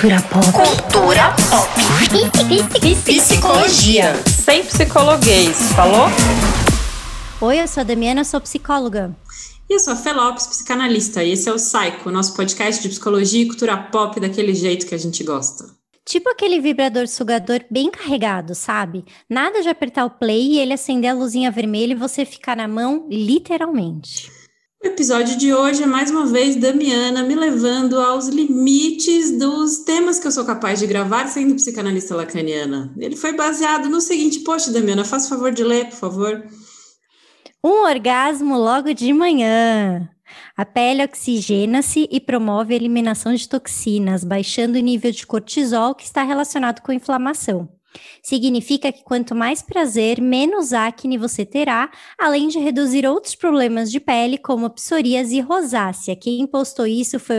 Cultura pop. Cultura pop. Psicologia. Sem psicologuês, falou? Oi, eu sou a Damiana, sou psicóloga. E eu sou a Felopes, psicanalista, e esse é o Psycho, nosso podcast de psicologia e cultura pop daquele jeito que a gente gosta. Tipo aquele vibrador sugador bem carregado, sabe? Nada de apertar o play e ele acender a luzinha vermelha e você ficar na mão, literalmente. O episódio de hoje é mais uma vez Damiana me levando aos limites dos temas que eu sou capaz de gravar sendo psicanalista lacaniana. Ele foi baseado no seguinte, poxa, Damiana, faça o favor de ler, por favor. Um orgasmo logo de manhã. A pele oxigena-se e promove a eliminação de toxinas, baixando o nível de cortisol que está relacionado com inflamação. Significa que quanto mais prazer, menos acne você terá, além de reduzir outros problemas de pele, como a psoríase e rosácea. Quem postou isso foi,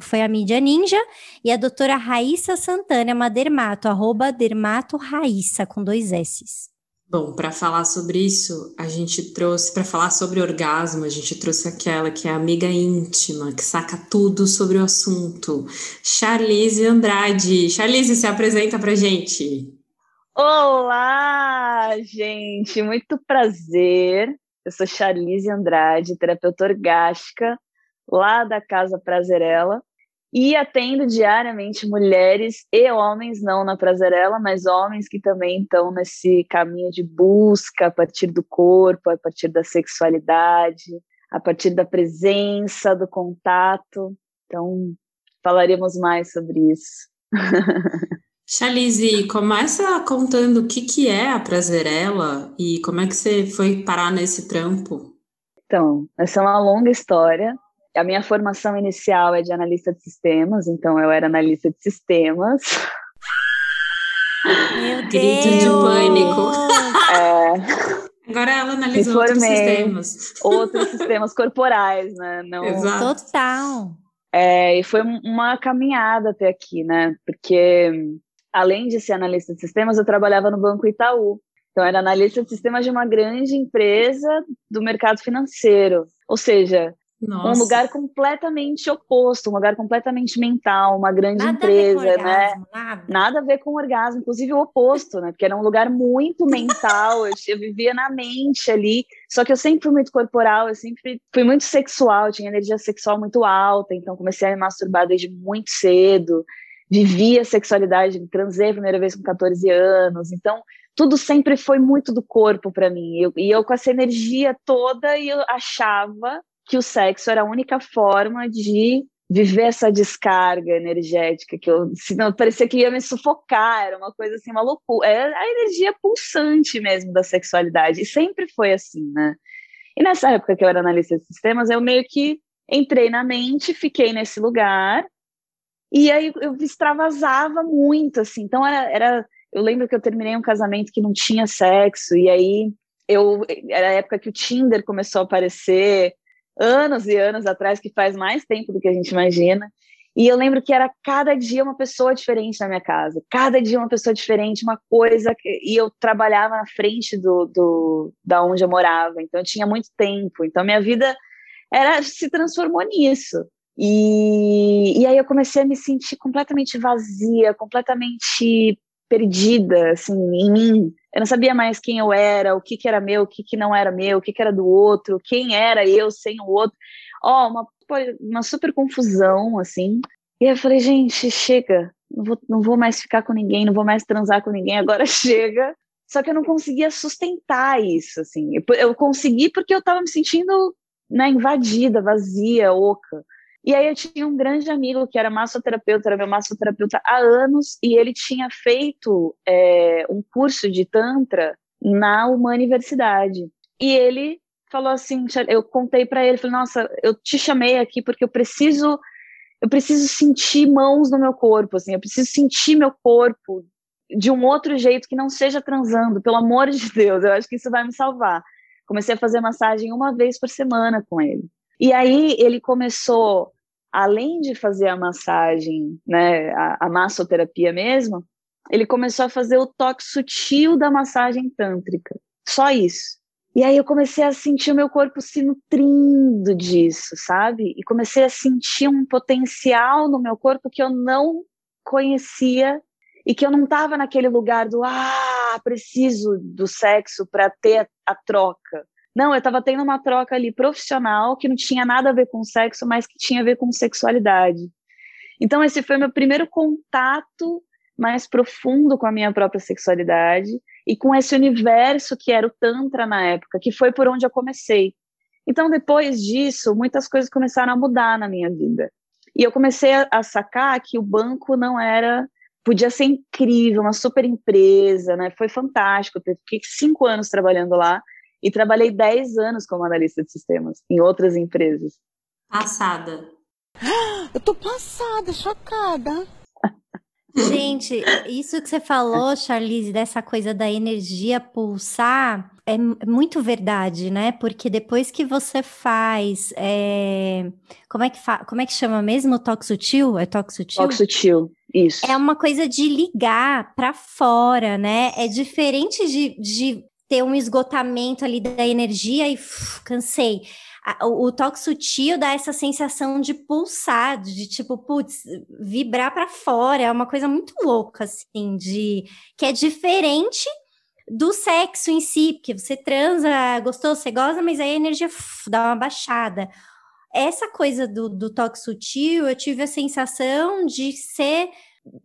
foi, a mídia ninja e a doutora Raíssa Santana, uma dermato, arroba dermato Raíssa, com dois S's. Bom, para falar sobre isso, a gente trouxe, para falar sobre orgasmo, a gente trouxe aquela que é amiga íntima, que saca tudo sobre o assunto, Charlize Andrade. Charlize, se apresenta para gente. Olá, gente, muito prazer. Eu sou Charlize Andrade, terapeuta orgástica, lá da Casa Prazerela e atendo diariamente mulheres e homens, não na Prazerela, mas homens que também estão nesse caminho de busca a partir do corpo, a partir da sexualidade, a partir da presença, do contato. Então, falaremos mais sobre isso. Chalize, começa contando o que, que é a Prazerela e como é que você foi parar nesse trampo. Então, essa é uma longa história a minha formação inicial é de analista de sistemas, então eu era analista de sistemas. Meu Grito de pânico. É, Agora ela analisa outros sistemas. Outros sistemas corporais, né? Não... Exato. Total. É, e foi uma caminhada até aqui, né? Porque além de ser analista de sistemas, eu trabalhava no Banco Itaú. Então, era analista de sistemas de uma grande empresa do mercado financeiro. Ou seja, nossa. Um lugar completamente oposto, um lugar completamente mental, uma grande nada empresa, orgasmo, né? Nada. nada. a ver com orgasmo, inclusive o oposto, né? Porque era um lugar muito mental, eu, eu, vivia na mente ali. Só que eu sempre fui muito corporal, eu sempre fui muito sexual, tinha energia sexual muito alta, então comecei a me masturbar desde muito cedo. Vivia sexualidade, transei a primeira vez com 14 anos, então tudo sempre foi muito do corpo para mim. Eu, e eu com essa energia toda, e eu achava que o sexo era a única forma de viver essa descarga energética que eu senão parecia que ia me sufocar era uma coisa assim uma loucura é a energia pulsante mesmo da sexualidade e sempre foi assim né? E nessa época que eu era analista de sistemas eu meio que entrei na mente fiquei nesse lugar e aí eu extravasava muito assim então era, era eu lembro que eu terminei um casamento que não tinha sexo e aí eu era a época que o Tinder começou a aparecer anos e anos atrás, que faz mais tempo do que a gente imagina. E eu lembro que era cada dia uma pessoa diferente na minha casa, cada dia uma pessoa diferente, uma coisa. Que, e eu trabalhava na frente do, do da onde eu morava, então eu tinha muito tempo. Então minha vida era se transformou nisso. E, e aí eu comecei a me sentir completamente vazia, completamente perdida, assim, em mim. Eu não sabia mais quem eu era, o que, que era meu, o que, que não era meu, o que, que era do outro, quem era eu sem o outro. Ó, oh, uma, uma super confusão, assim. E eu falei, gente, chega, não vou, não vou mais ficar com ninguém, não vou mais transar com ninguém, agora chega. Só que eu não conseguia sustentar isso, assim. Eu, eu consegui porque eu estava me sentindo né, invadida, vazia, oca. E aí eu tinha um grande amigo que era massoterapeuta, era meu massoterapeuta há anos, e ele tinha feito é, um curso de Tantra na uma universidade. E ele falou assim, eu contei para ele, falei, nossa, eu te chamei aqui porque eu preciso, eu preciso sentir mãos no meu corpo, assim, eu preciso sentir meu corpo de um outro jeito que não seja transando, pelo amor de Deus, eu acho que isso vai me salvar. Comecei a fazer massagem uma vez por semana com ele. E aí ele começou, além de fazer a massagem, né, a, a massoterapia mesmo, ele começou a fazer o toque sutil da massagem tântrica. Só isso. E aí eu comecei a sentir o meu corpo se nutrindo disso, sabe? E comecei a sentir um potencial no meu corpo que eu não conhecia e que eu não estava naquele lugar do ah, preciso do sexo para ter a, a troca. Não, eu estava tendo uma troca ali profissional que não tinha nada a ver com sexo, mas que tinha a ver com sexualidade. Então, esse foi meu primeiro contato mais profundo com a minha própria sexualidade e com esse universo que era o Tantra na época, que foi por onde eu comecei. Então, depois disso, muitas coisas começaram a mudar na minha vida. E eu comecei a, sacar que o banco não era. Podia ser incrível, uma super empresa, né? Foi fantástico. Eu fiquei cinco anos trabalhando lá e trabalhei dez anos como analista de sistemas em outras empresas. Passada. Eu tô passada, chocada. Gente, isso que você falou, Charlize, dessa coisa da energia pulsar, é muito verdade, né? Porque depois que você faz. É... Como, é que fa... Como é que chama mesmo? Toque sutil? É toque sutil? Toque sutil, isso. É uma coisa de ligar para fora, né? É diferente de, de ter um esgotamento ali da energia e uf, cansei o, toque sutil dá essa sensação de pulsar, de tipo, putz, vibrar para fora, é uma coisa muito louca, assim, de que é diferente do sexo em si, porque você transa, gostou, você goza, mas aí a energia uf, dá uma baixada. Essa coisa do, do toque sutil, eu tive a sensação de ser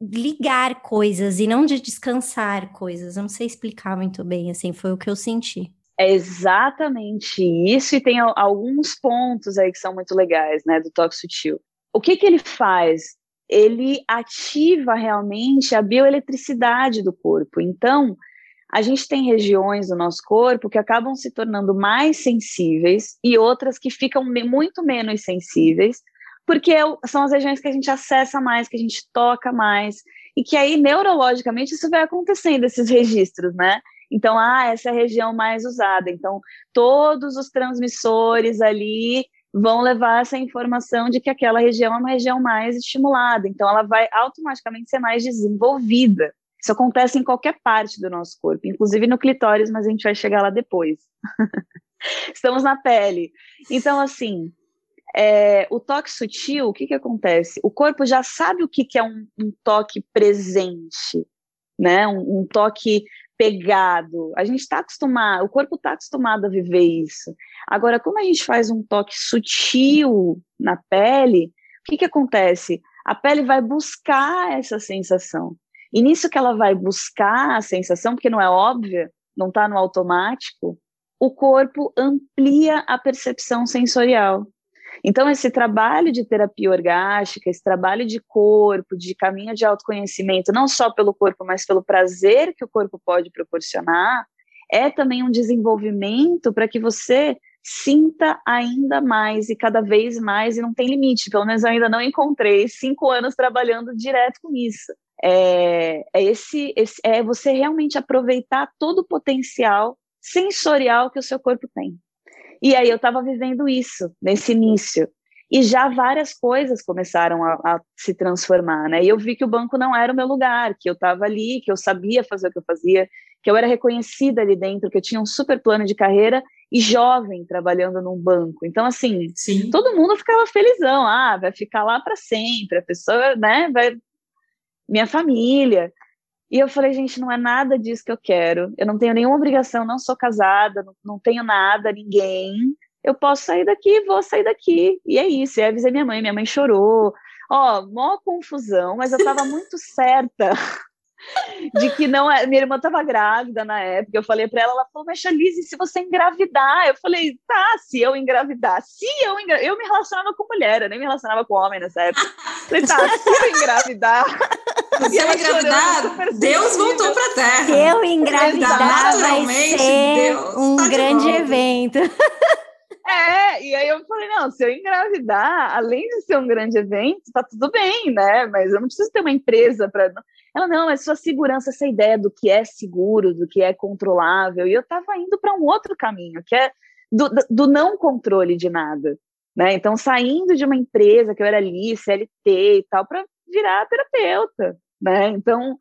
ligar coisas e não de descansar coisas. Eu não sei explicar muito bem, assim, foi o que eu senti. É exatamente isso, e tem alguns pontos aí que são muito legais, né, do toque sutil. O que, que ele faz? Ele ativa realmente a bioeletricidade do corpo. Então, a gente tem regiões do nosso corpo que acabam se tornando mais sensíveis e outras que ficam muito menos sensíveis, porque é são as regiões que a gente acessa mais, que a gente toca mais, e que aí neurologicamente isso vai acontecendo, esses registros, né? Então, ah, essa é a região mais usada. Então, todos os transmissores ali vão levar essa informação de que aquela região é uma região mais estimulada. Então, ela vai automaticamente ser mais desenvolvida. Isso acontece em qualquer parte do nosso corpo, inclusive no clitóris, mas a gente vai chegar lá depois. Estamos na pele. Então, assim, é, o toque sutil, o que, que acontece? O corpo já sabe o que, que é um, um toque presente, né? Um, um, toque pegado. A gente está acostumado, o corpo está acostumado a viver isso. Agora, como a gente faz um toque sutil na pele, o que, que acontece? A pele vai buscar essa sensação. E nisso que ela vai buscar a sensação, porque não é óbvia, não está no automático, o corpo amplia a percepção sensorial. Então, esse trabalho de terapia orgástica, esse trabalho de corpo, de caminho de autoconhecimento, não só pelo corpo, mas pelo prazer que o corpo pode proporcionar, é também um desenvolvimento para que você sinta ainda mais e cada vez mais, e não tem limite, pelo menos eu ainda não encontrei cinco anos trabalhando direto com isso. É, é, esse, esse, é você realmente aproveitar todo o potencial sensorial que o seu corpo tem. E aí eu estava vivendo isso nesse início. E já várias coisas começaram a, a, se transformar, né? E eu vi que o banco não era o meu lugar, que eu estava ali, que eu sabia fazer o que eu fazia, que eu era reconhecida ali dentro, que eu tinha um super plano de carreira e jovem trabalhando num banco. Então, assim, Sim. todo mundo ficava felizão. Ah, vai ficar lá para sempre, a pessoa, né, vai. Minha família. E eu falei, gente, não é nada disso que eu quero. Eu não tenho nenhuma obrigação, não sou casada, não, não tenho nada, ninguém. Eu posso sair daqui, vou sair daqui. E é isso. E aí avisei minha mãe, minha mãe chorou. Ó, oh, mó confusão, mas eu estava muito certa de que não é. Minha irmã estava grávida na época. Eu falei para ela, ela falou, mas Lise, se você engravidar, eu falei, tá, se eu engravidar, se eu engravidar, eu me relacionava com mulher, eu nem me relacionava com homem nessa época. Falei, tá, se eu engravidar. Se eu engravidar, Deus voltou para terra. Se eu engravidar, vai ser Deus um tá grande evento. É, e aí eu falei, não, se eu engravidar, além de ser um grande evento, tá tudo bem, né? Mas eu não preciso ter uma empresa para ela, não, é sua segurança, essa ideia do que é seguro, do que é controlável. E eu estava indo para um outro caminho, que é do, do, não controle de nada. Né? Então, saindo de uma empresa que eu era ali, CLT e tal, para virar terapeuta. Né? Então,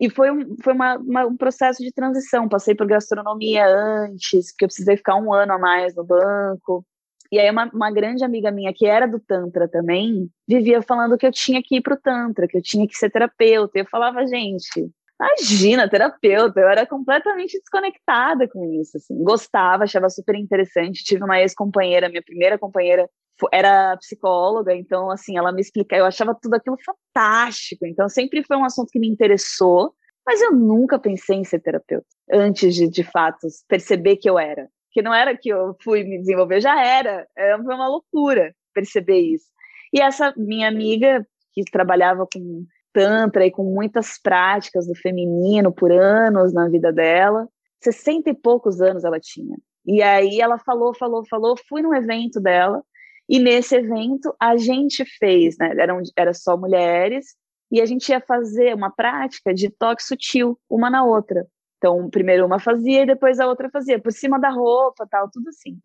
e foi, um, foi uma, uma, um processo de transição. Passei por gastronomia antes, porque eu precisei ficar um ano a mais no banco. E aí uma, uma grande amiga minha que era do Tantra também, vivia falando que eu tinha que ir pro Tantra, que eu tinha que ser terapeuta. E eu falava, gente, Imagina, terapeuta, eu era completamente desconectada com isso, assim. Gostava, achava super interessante. Tive uma ex-companheira, minha primeira companheira era psicóloga, então, assim, ela me explicava, eu achava tudo aquilo fantástico. Então, sempre foi um assunto que me interessou, mas eu nunca pensei em ser terapeuta, antes de, de fato, perceber que eu era. Que não era que eu fui me desenvolver, já era. Foi uma loucura perceber isso. E essa minha amiga, que trabalhava com Tantra e com muitas práticas do feminino por anos na vida dela. Sessenta e poucos anos ela tinha. E aí ela falou, falou, falou. Fui num evento dela e nesse evento a gente fez, né? Eram, era só mulheres e a gente ia fazer uma prática de toque sutil uma na outra. Então, primeiro uma fazia e depois a outra fazia, por cima da roupa, tal, tudo assim.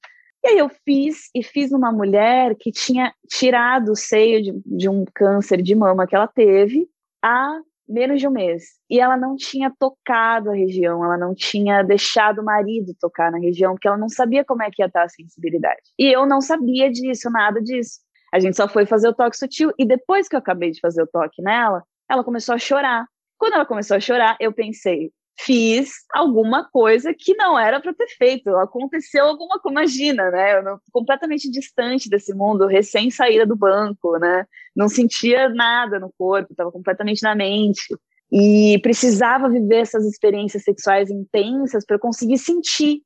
E aí eu fiz, e fiz uma mulher que tinha tirado o seio de, de um câncer de mama que ela teve, há menos de um mês. E ela não tinha tocado a região, ela não tinha deixado o marido tocar na região, porque ela não sabia como é que ia estar a sensibilidade. E eu não sabia disso, nada disso. A gente só foi fazer o toque sutil, e depois que eu acabei de fazer o toque nela, ela começou a chorar. Quando ela começou a chorar, eu pensei, fiz alguma coisa que não era para ter feito. Aconteceu alguma coisa, imagina, né? Eu completamente distante desse mundo, recém saída do banco, né? Não sentia nada no corpo, estava completamente na mente. E precisava viver essas experiências sexuais intensas para conseguir sentir,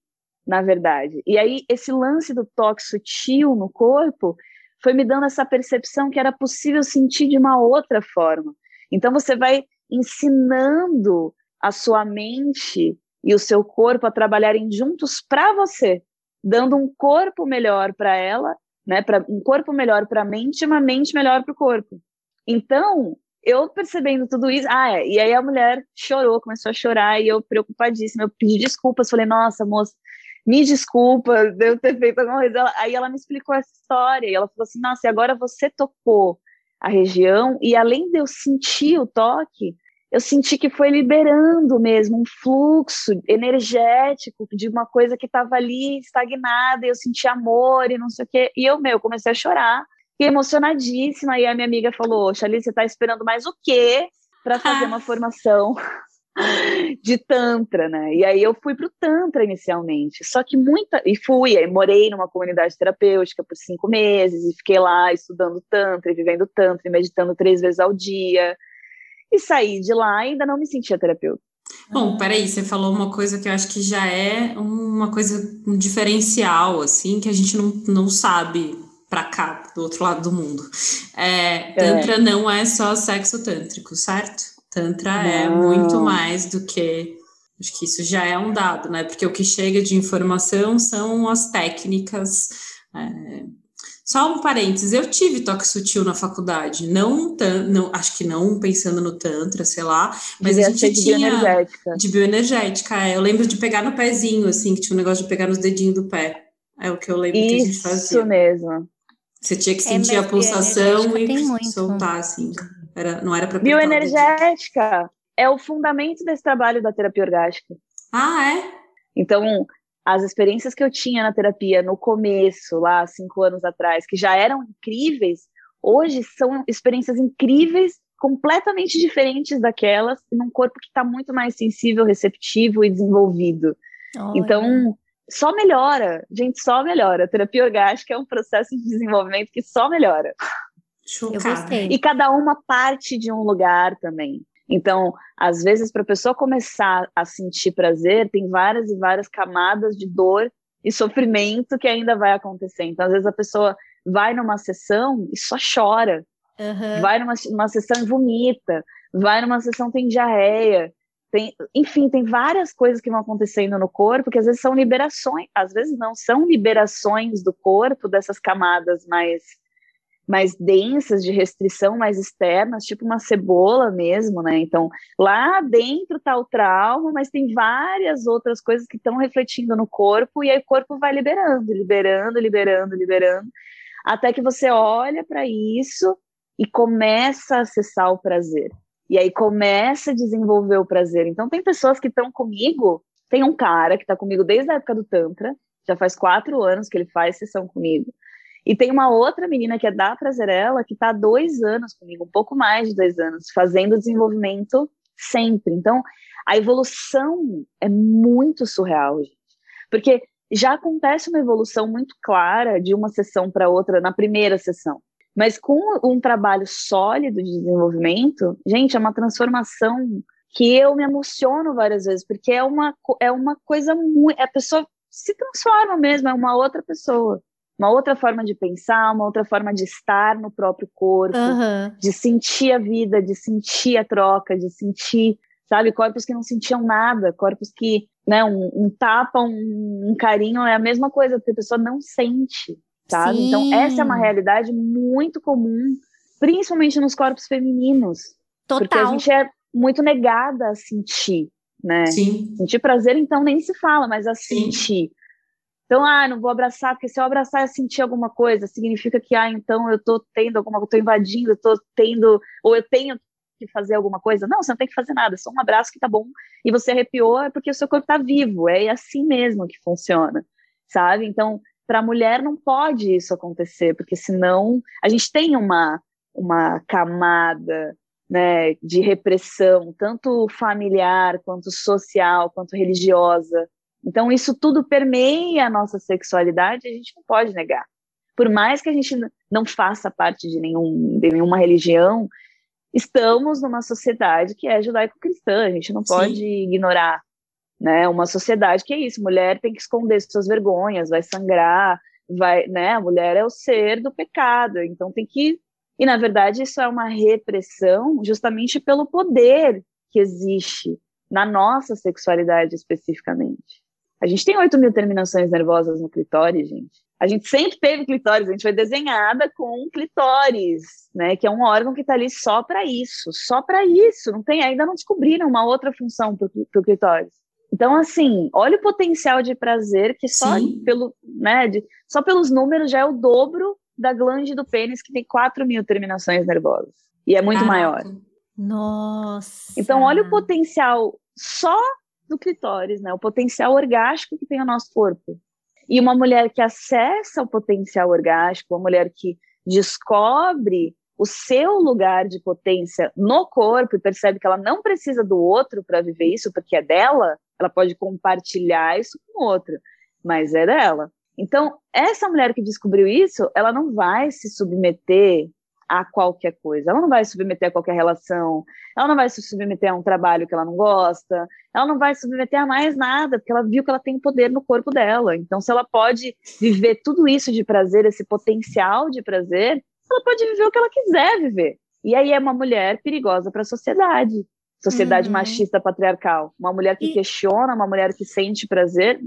na verdade. E aí, esse lance do toque sutil no corpo foi me dando essa percepção que era possível sentir de uma outra forma. Então, você vai ensinando a sua mente e o seu corpo a trabalharem juntos para você, dando um corpo melhor para ela, né? Para um corpo melhor para a mente e uma mente melhor para o corpo. Então, eu percebendo tudo isso, ah, é, e aí a mulher chorou, começou a chorar e eu preocupadíssima, eu pedi desculpas, falei, nossa, moça, me desculpa, devo ter feito alguma coisa. Aí ela me explicou essa história e ela falou assim, nossa, e agora você tocou a região e além de eu sentir o toque, eu senti que foi liberando mesmo um fluxo energético de uma coisa que estava ali estagnada, e eu senti amor e não sei o quê. E eu, meu, comecei a chorar, e emocionadíssima. E a minha amiga falou: Xali, você está esperando mais o quê para fazer uma formação de Tantra, né? E aí eu fui para o Tantra inicialmente. Só que muita. E fui, aí morei numa comunidade terapêutica por cinco meses, e fiquei lá estudando Tantra, e vivendo Tantra, e meditando três vezes ao dia e saí de lá e ainda não me sentia terapeuta. Bom, peraí, você falou uma coisa que eu acho que já é uma coisa, um diferencial, assim, que a gente não, não sabe para cá, do outro lado do mundo. É, tantra é. não é só sexo tântrico, certo? Tantra é não. é muito mais do que. Acho que isso já é um dado, né? Porque o que chega de informação são as técnicas. É, só um parênteses, eu tive toque sutil na faculdade, não, não acho que não pensando no tantra, sei lá, mas Devia a gente de tinha bioenergética. de bioenergética, é. eu lembro de pegar no pezinho, assim, que tinha um negócio de pegar nos dedinhos do pé, é o que eu lembro Isso que a gente fazia. Isso mesmo. Você tinha que é, sentir é, a pulsação e soltar, assim, era, não era para Bioenergética é o fundamento desse trabalho da terapia orgástica. Ah, é? Então, as experiências que eu tinha na terapia no começo, lá cinco anos atrás, que já eram incríveis, hoje são experiências incríveis, completamente diferentes daquelas, num corpo que está muito mais sensível, receptivo e desenvolvido. Olha. Então, só melhora, gente, só melhora. A terapia orgástica é um processo de desenvolvimento que só melhora. Chocada. E cada uma parte de um lugar também. Então, às vezes, para a pessoa começar a sentir prazer, tem várias e várias camadas de dor e sofrimento que ainda vai acontecer. Então, às vezes, a pessoa vai numa sessão e só chora, uhum. vai numa, numa sessão e vomita, vai numa sessão tem diarreia. Tem, enfim, tem várias coisas que vão acontecendo no corpo que às vezes são liberações, às vezes não, são liberações do corpo dessas camadas mais mais densas, de restrição mais externas, tipo uma cebola mesmo, né? Então, lá dentro está o trauma, mas tem várias outras coisas que estão refletindo no corpo, e aí o corpo vai liberando, liberando, liberando, liberando, até que você olha para isso e começa a acessar o prazer. E aí começa a desenvolver o prazer. Então, tem pessoas que estão comigo, tem um cara que está comigo desde a época do Tantra, já faz quatro anos que ele faz sessão comigo E tem uma outra menina que é da Prazerela, que está há dois anos comigo, um pouco mais de dois anos, fazendo desenvolvimento sempre. Então, a evolução é muito surreal, gente. Porque já acontece uma evolução muito clara de uma sessão para outra na primeira sessão. Mas com um trabalho sólido de desenvolvimento, gente, é uma transformação que eu me emociono várias vezes, porque é uma, é uma coisa muito. A pessoa se transforma mesmo, é uma outra pessoa. Uma outra forma de pensar, uma outra forma de estar no próprio corpo, Aham. de sentir a vida, de sentir a troca, de sentir, sabe, corpos que não sentiam nada, corpos que, né, um, um tapa, um, um carinho é a mesma coisa, porque a pessoa não sente, sabe? Sim. Então, essa é uma realidade muito comum, principalmente nos corpos femininos, porque a Total. gente é muito negada a sentir, né? Sim. Sentir prazer, então, nem se fala, mas a Sim. sentir. Então, ah, não vou abraçar, porque se eu abraçar e sentir alguma coisa, significa que, ah, então eu tô tendo alguma coisa, tô invadindo, eu tô tendo, ou eu tenho que fazer alguma coisa. Não, você não tem que fazer nada, é só um abraço que tá bom, e você arrepiou, é porque o seu corpo tá vivo, é assim mesmo que funciona, sabe? Então, para a mulher não pode isso acontecer, porque senão a gente tem uma, uma camada né, de repressão, tanto familiar, quanto social, quanto religiosa. Então, isso tudo permeia a nossa sexualidade e a gente não pode negar. Por mais que a gente não faça parte de, nenhum, de nenhuma religião, estamos numa sociedade que é judaico-cristã, a gente não Sim. pode ignorar. Né? Uma sociedade que é isso, mulher tem que esconder suas vergonhas, vai sangrar, vai, né? A mulher é o ser do pecado, então tem que e, na verdade, isso é uma repressão justamente pelo poder que existe na nossa sexualidade especificamente. A gente tem 8 mil terminações nervosas no clitóris, gente. A gente sempre teve clitóris, a gente foi desenhada com clitóris, né? Que é um órgão que está ali só para isso, só para isso. Não tem, ainda não descobriram uma outra função para o clitóris. Então, assim, olha o potencial de prazer que só Sim. pelo, né, de- só pelos números já é o dobro da glande do pênis, que tem 4 mil terminações nervosas. E é muito Caraca. maior. Nossa. Então, olha o potencial só do clitóris, né? O potencial orgástico que tem o nosso corpo. E uma mulher que acessa o potencial orgástico, uma mulher que descobre o seu lugar de potência no corpo e percebe que ela não precisa do outro para viver isso, porque é dela, ela pode compartilhar isso com o outro, mas é dela. Então, essa mulher que descobriu isso, ela não vai se submeter a qualquer coisa, ela não vai se submeter a qualquer relação, ela não vai se submeter a um trabalho que ela não gosta, ela não vai se submeter a mais nada, porque ela viu que ela tem poder no corpo dela. Então, se ela pode viver tudo isso de prazer, esse potencial de prazer, ela pode viver o que ela quiser viver. E aí é uma mulher perigosa para a sociedade. Sociedade Uhum. machista patriarcal. Uma mulher que E- questiona, uma mulher que sente prazer,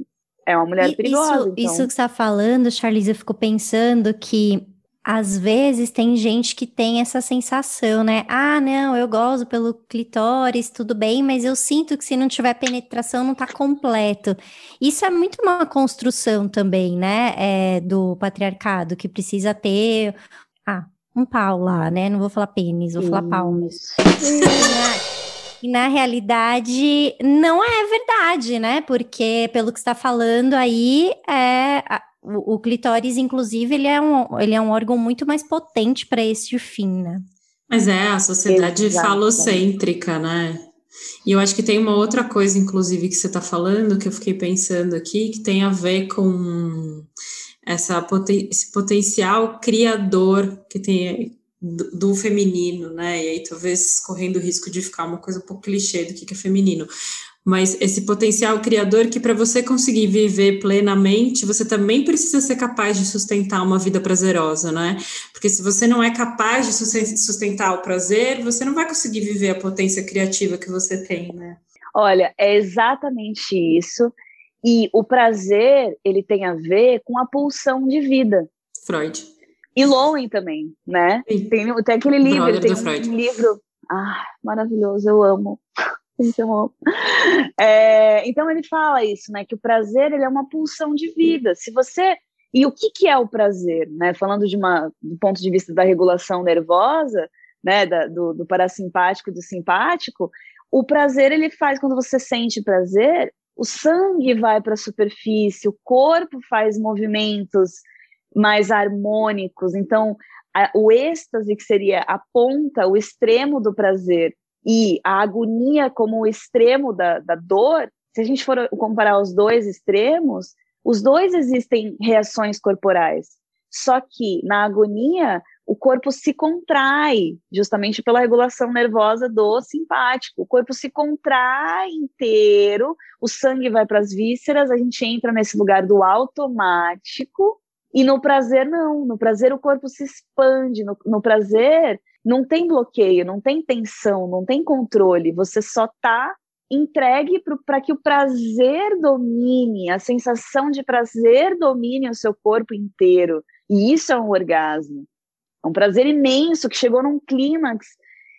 é uma mulher perigosa. Isso, então. isso que você está falando, Charlize, eu fico pensando que às vezes tem gente que tem essa sensação, né? Ah, não, eu gozo pelo clitóris, tudo bem, mas eu sinto que se não tiver penetração não tá completo. Isso é muito uma construção também, né? É, do patriarcado, que precisa ter, ah, um pau lá, né? Não vou falar pênis, vou falar pau mesmo. E na realidade, não é verdade, né? Porque, pelo que você está falando aí, é, o, o clitóris, inclusive, ele é, um, ele é um órgão muito mais potente para esse fim, né? Mas é a sociedade Exato. falocêntrica, né? E eu acho que tem uma outra coisa, inclusive, que você está falando, que eu fiquei pensando aqui, que tem a ver com essa, poten- esse potencial criador que tem do, do feminino, né? E aí talvez correndo o risco de ficar uma coisa um pouco clichê do que, que é feminino. Mas esse potencial criador que para você conseguir viver plenamente, você também precisa ser capaz de sustentar uma vida prazerosa, né? Porque se você não é capaz de susten- sustentar o prazer, você não vai conseguir viver a potência criativa que você tem, né? Olha, é exatamente isso. E o prazer, ele tem a ver com a pulsão de vida. Freud. E Lowen também, né? Sim. Tem, tem aquele livro, Brother tem do Freud. um livro. Ah, maravilhoso, eu amo. Amo. É, então ele fala isso, né? Que o prazer ele é uma pulsão de vida. Se você. E o que, que é o prazer? Né? Falando de uma, do ponto de vista da regulação nervosa, né? Da, do, do parasimpático e do simpático, o prazer ele faz, quando você sente prazer, o sangue vai para a superfície, o corpo faz movimentos mais harmônicos. Então, a, o êxtase, que seria a ponta, o extremo do prazer, e a agonia como o extremo da, da dor, se a gente for comparar os dois extremos, os dois existem reações corporais. Só que na agonia, o corpo se contrai, justamente pela regulação nervosa do simpático. O corpo se contrai inteiro, o sangue vai para as vísceras, a gente entra nesse lugar do automático. E no prazer, não. No prazer, o corpo se expande. No, no prazer, não tem bloqueio, não tem tensão, não tem controle. Você só está entregue para que o prazer domine, a sensação de prazer domine o seu corpo inteiro. E isso é um orgasmo. É um prazer imenso que chegou num clímax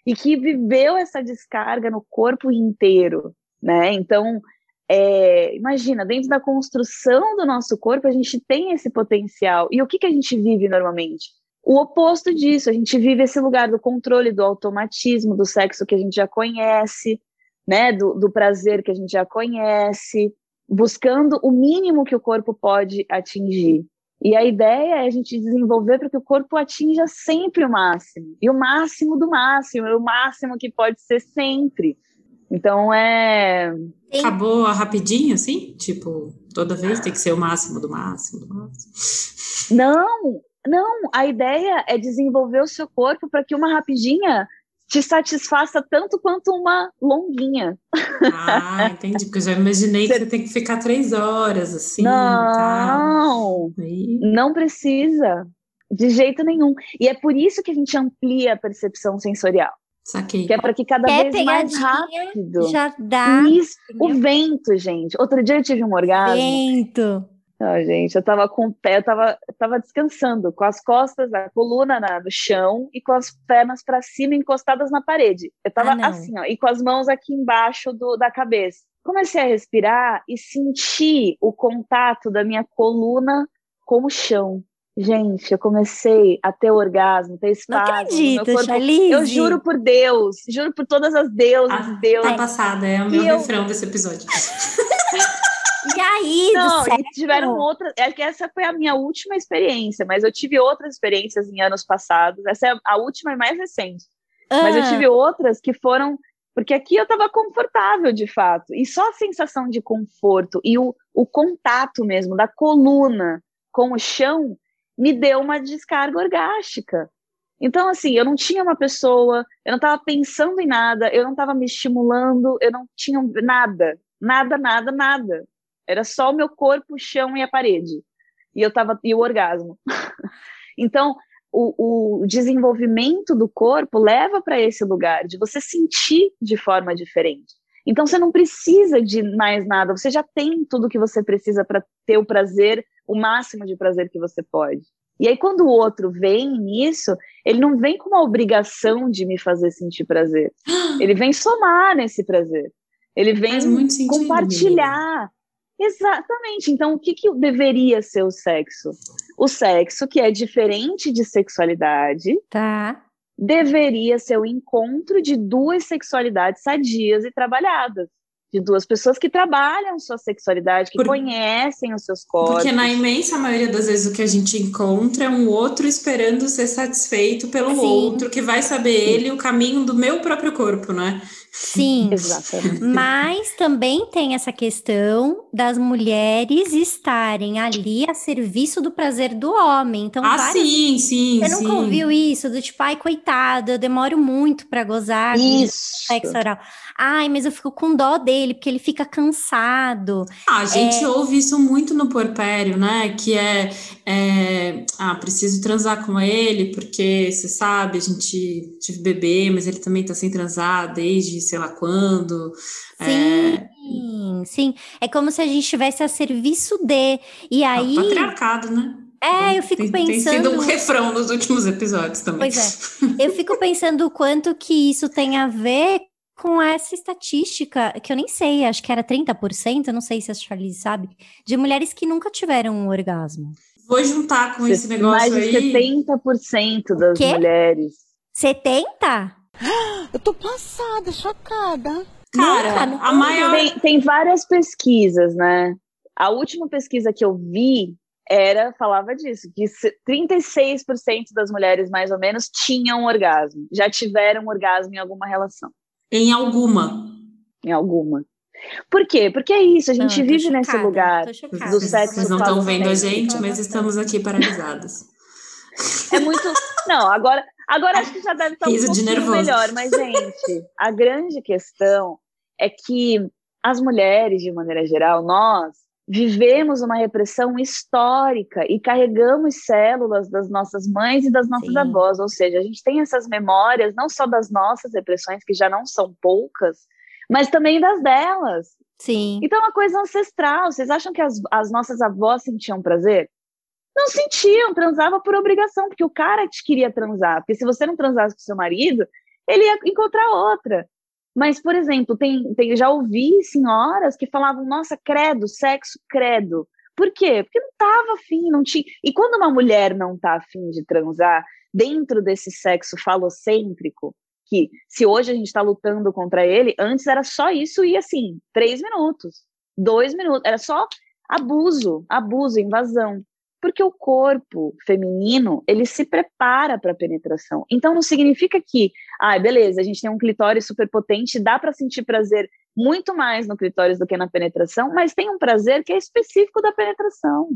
e que viveu essa descarga no corpo inteiro, né? Então, é, imagina, dentro da construção do nosso corpo, a gente tem esse potencial. E o que, que a gente vive normalmente? O oposto disso, a gente vive esse lugar do controle, do automatismo, do sexo que a gente já conhece, né? Do, do prazer que a gente já conhece, buscando o mínimo que o corpo pode atingir. E a ideia é a gente desenvolver para que o corpo atinja sempre o máximo. E o máximo do máximo, o máximo que pode ser sempre. Então é. Acabou rapidinho, assim? Tipo, toda vez tem que ser o máximo do máximo do máximo. Não, não. A ideia é desenvolver o seu corpo para que uma rapidinha te satisfaça tanto quanto uma longuinha. Ah, entendi, porque eu já imaginei que você tem que ficar três horas, assim. Não, não precisa, de jeito nenhum. E é por isso que a gente amplia a percepção sensorial. Saquei. Que é para que cada Quer vez mais rápido. Já dá. Isso, o vento, gente. Outro dia eu tive um orgasmo. Vento. Não, gente, eu tava com o pé, eu tava, eu tava descansando, com as costas, a coluna na, no chão e com as pernas para cima encostadas na parede. Eu tava Ah, não. assim, ó, e com as mãos aqui embaixo do, da cabeça. Comecei a respirar e senti o contato da minha coluna com o chão. Gente, eu comecei a ter orgasmo, ter Não no meu acredito, corpo. Charlize. Eu juro por Deus, juro por todas as deusas Ah, deuses. Tá passada, é o meu E eu- refrão desse episódio. E aí, Não, do e tiveram outras. É que essa foi a minha última experiência, mas eu tive outras experiências em anos passados. Essa é a última e mais recente. Mas eu Ah, tive outras que foram. Porque aqui eu estava confortável de fato. E só a sensação de conforto e o, o contato mesmo da coluna com o chão me deu uma descarga orgástica. Então, assim, eu não tinha uma pessoa, eu não estava pensando em nada, eu não estava me estimulando, eu não tinha nada, nada, nada, nada. Era só o meu corpo, o chão e a parede. E eu tava e o orgasmo. então, o, o desenvolvimento do corpo leva para esse lugar de você sentir de forma diferente. Então, você não precisa de mais nada, você já tem tudo que você precisa para ter o prazer, o máximo de prazer que você pode. E aí, quando o outro vem nisso, ele não vem com uma obrigação de me fazer sentir prazer. Ele vem somar nesse prazer. Ele vem menina. Exatamente. Então, o que, que deveria ser o sexo? O sexo, que é diferente de sexualidade, Tá. deveria ser o encontro de duas sexualidades sadias e trabalhadas. De duas pessoas que trabalham sua sexualidade, que Por- conhecem os seus corpos. Porque na imensa maioria das vezes o que a gente encontra é um outro esperando ser satisfeito pelo Sim. outro, que vai saber ele o caminho do meu próprio corpo, né? Sim. Exatamente. Mas também tem essa questão das mulheres estarem ali a serviço do prazer do homem. Então, ah, várias- sim, sim, Você sim. nunca ouviu isso? Do tipo, ai, coitado, eu demoro muito pra gozar Isso. sexo oral. Ai, mas eu fico com dó dele, porque ele fica cansado. Ah, a É. gente ouve isso muito no porpério, né? Que é, é, ah, preciso transar com ele, porque você sabe, a gente tive bebê, mas ele também tá sem transar desde sei lá quando. É, Sim, sim. É como se a gente estivesse a serviço de. E ah, aí. patriarcado, né? É, eu fico tem, Tem sido pensando. um refrão nos últimos episódios também. Pois é. Eu fico pensando o quanto que isso tem a ver com essa estatística, que eu nem sei, acho que era 30%, eu não sei se a Charlize sabe, de mulheres que nunca tiveram um orgasmo. Vou juntar com esse Mais negócio de aí. 70% das Quê? mulheres. 70? Eu tô passada, chocada. Cara, Nunca, nunca a maior. Tem, tem várias pesquisas, né? A última pesquisa que eu vi era falava disso, que 36% das mulheres mais ou menos tinham orgasmo, já tiveram orgasmo em alguma relação. Em alguma. Em alguma. Por quê? Porque é isso, a gente Não, vive chocada, nesse lugar do sexo. Vocês não estão vendo a gente, mas estamos aqui paralisadas. É muito. Não, agora, agora acho que já deve estar um Riso de pouquinho nervoso. melhor, mas, gente, a grande questão é que as mulheres, de maneira geral, nós vivemos uma repressão histórica e carregamos células das nossas mães e das nossas Sim. avós, ou seja, a gente tem essas memórias não só das nossas repressões, que já não são poucas, mas também das delas. Sim. Então é uma coisa ancestral. Vocês acham que as, as nossas avós sentiam prazer? Não sentiam, transava por obrigação, porque o cara te queria transar. Porque se você não transasse com seu marido, ele ia encontrar outra. Mas, por exemplo, tem, tem, já ouvi senhoras que falavam, nossa, credo, sexo, credo. Por quê? Porque não estava afim, não tinha. E quando uma mulher não está afim de transar dentro desse sexo falocêntrico, que se hoje a gente está lutando contra ele, antes era só isso e assim, três minutos, dois minutos, era só abuso, abuso, invasão. Porque o corpo feminino, ele se prepara para a penetração. Então não significa que, ah, beleza, a gente tem um clitóris super potente, dá para sentir prazer muito mais no clitóris do que na penetração, mas tem um prazer que é específico da penetração.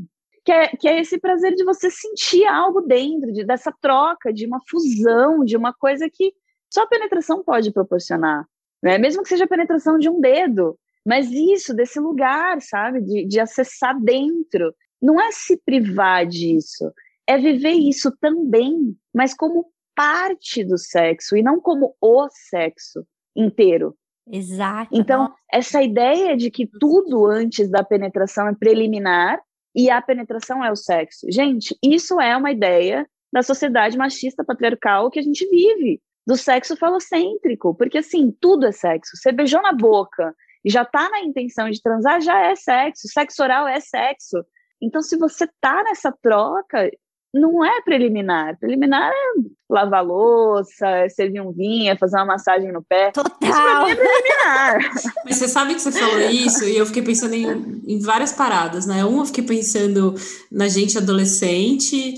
Que é, que é esse prazer de você sentir algo dentro, de, dessa troca, de uma fusão, de uma coisa que só a penetração pode proporcionar, né? Mesmo que seja a penetração de um dedo, mas isso, desse lugar, sabe? De, de acessar dentro. Não é se privar disso, é viver isso também, mas como parte do sexo e não como o sexo inteiro. Exato. Então, essa ideia de que tudo antes da penetração é preliminar e a penetração é o sexo. Gente, isso é uma ideia da sociedade machista patriarcal que a gente vive do sexo falocêntrico, porque assim, tudo é sexo. Você beijou na boca e já tá na intenção de transar, já é sexo. Sexo oral é sexo. Então, se você tá nessa troca, não é preliminar. Preliminar é lavar louça, é servir um vinho, é fazer uma massagem no pé. Isso pra Total. mim é preliminar. Mas você sabe que você falou isso e eu fiquei pensando em, em várias paradas, né? Uma, eu fiquei pensando na gente adolescente,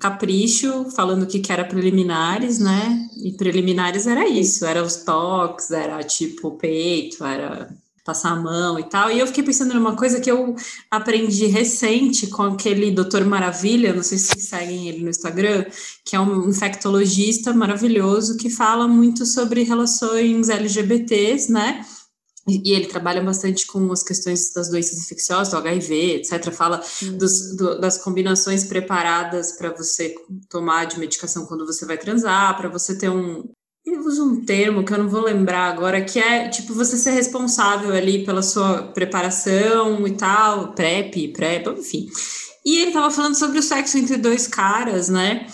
capricho, falando que que era preliminares, né? E preliminares era isso, era os toques, era tipo o peito, era passar a mão e tal. E eu fiquei pensando numa coisa que eu aprendi recente com aquele Doutor Maravilha, não sei se vocês seguem ele no Instagram, que é um infectologista maravilhoso que fala muito sobre relações LGBTs, né? E ele trabalha bastante com as questões das doenças infecciosas, do HIV, etc. Fala dos, do, das combinações preparadas para você tomar de medicação quando você vai transar, para você ter um. Ele usa um termo que eu não vou lembrar agora, que é tipo você ser responsável ali pela sua preparação e tal, PrEP, PrEP, enfim. E ele estava falando sobre o sexo entre dois caras, né?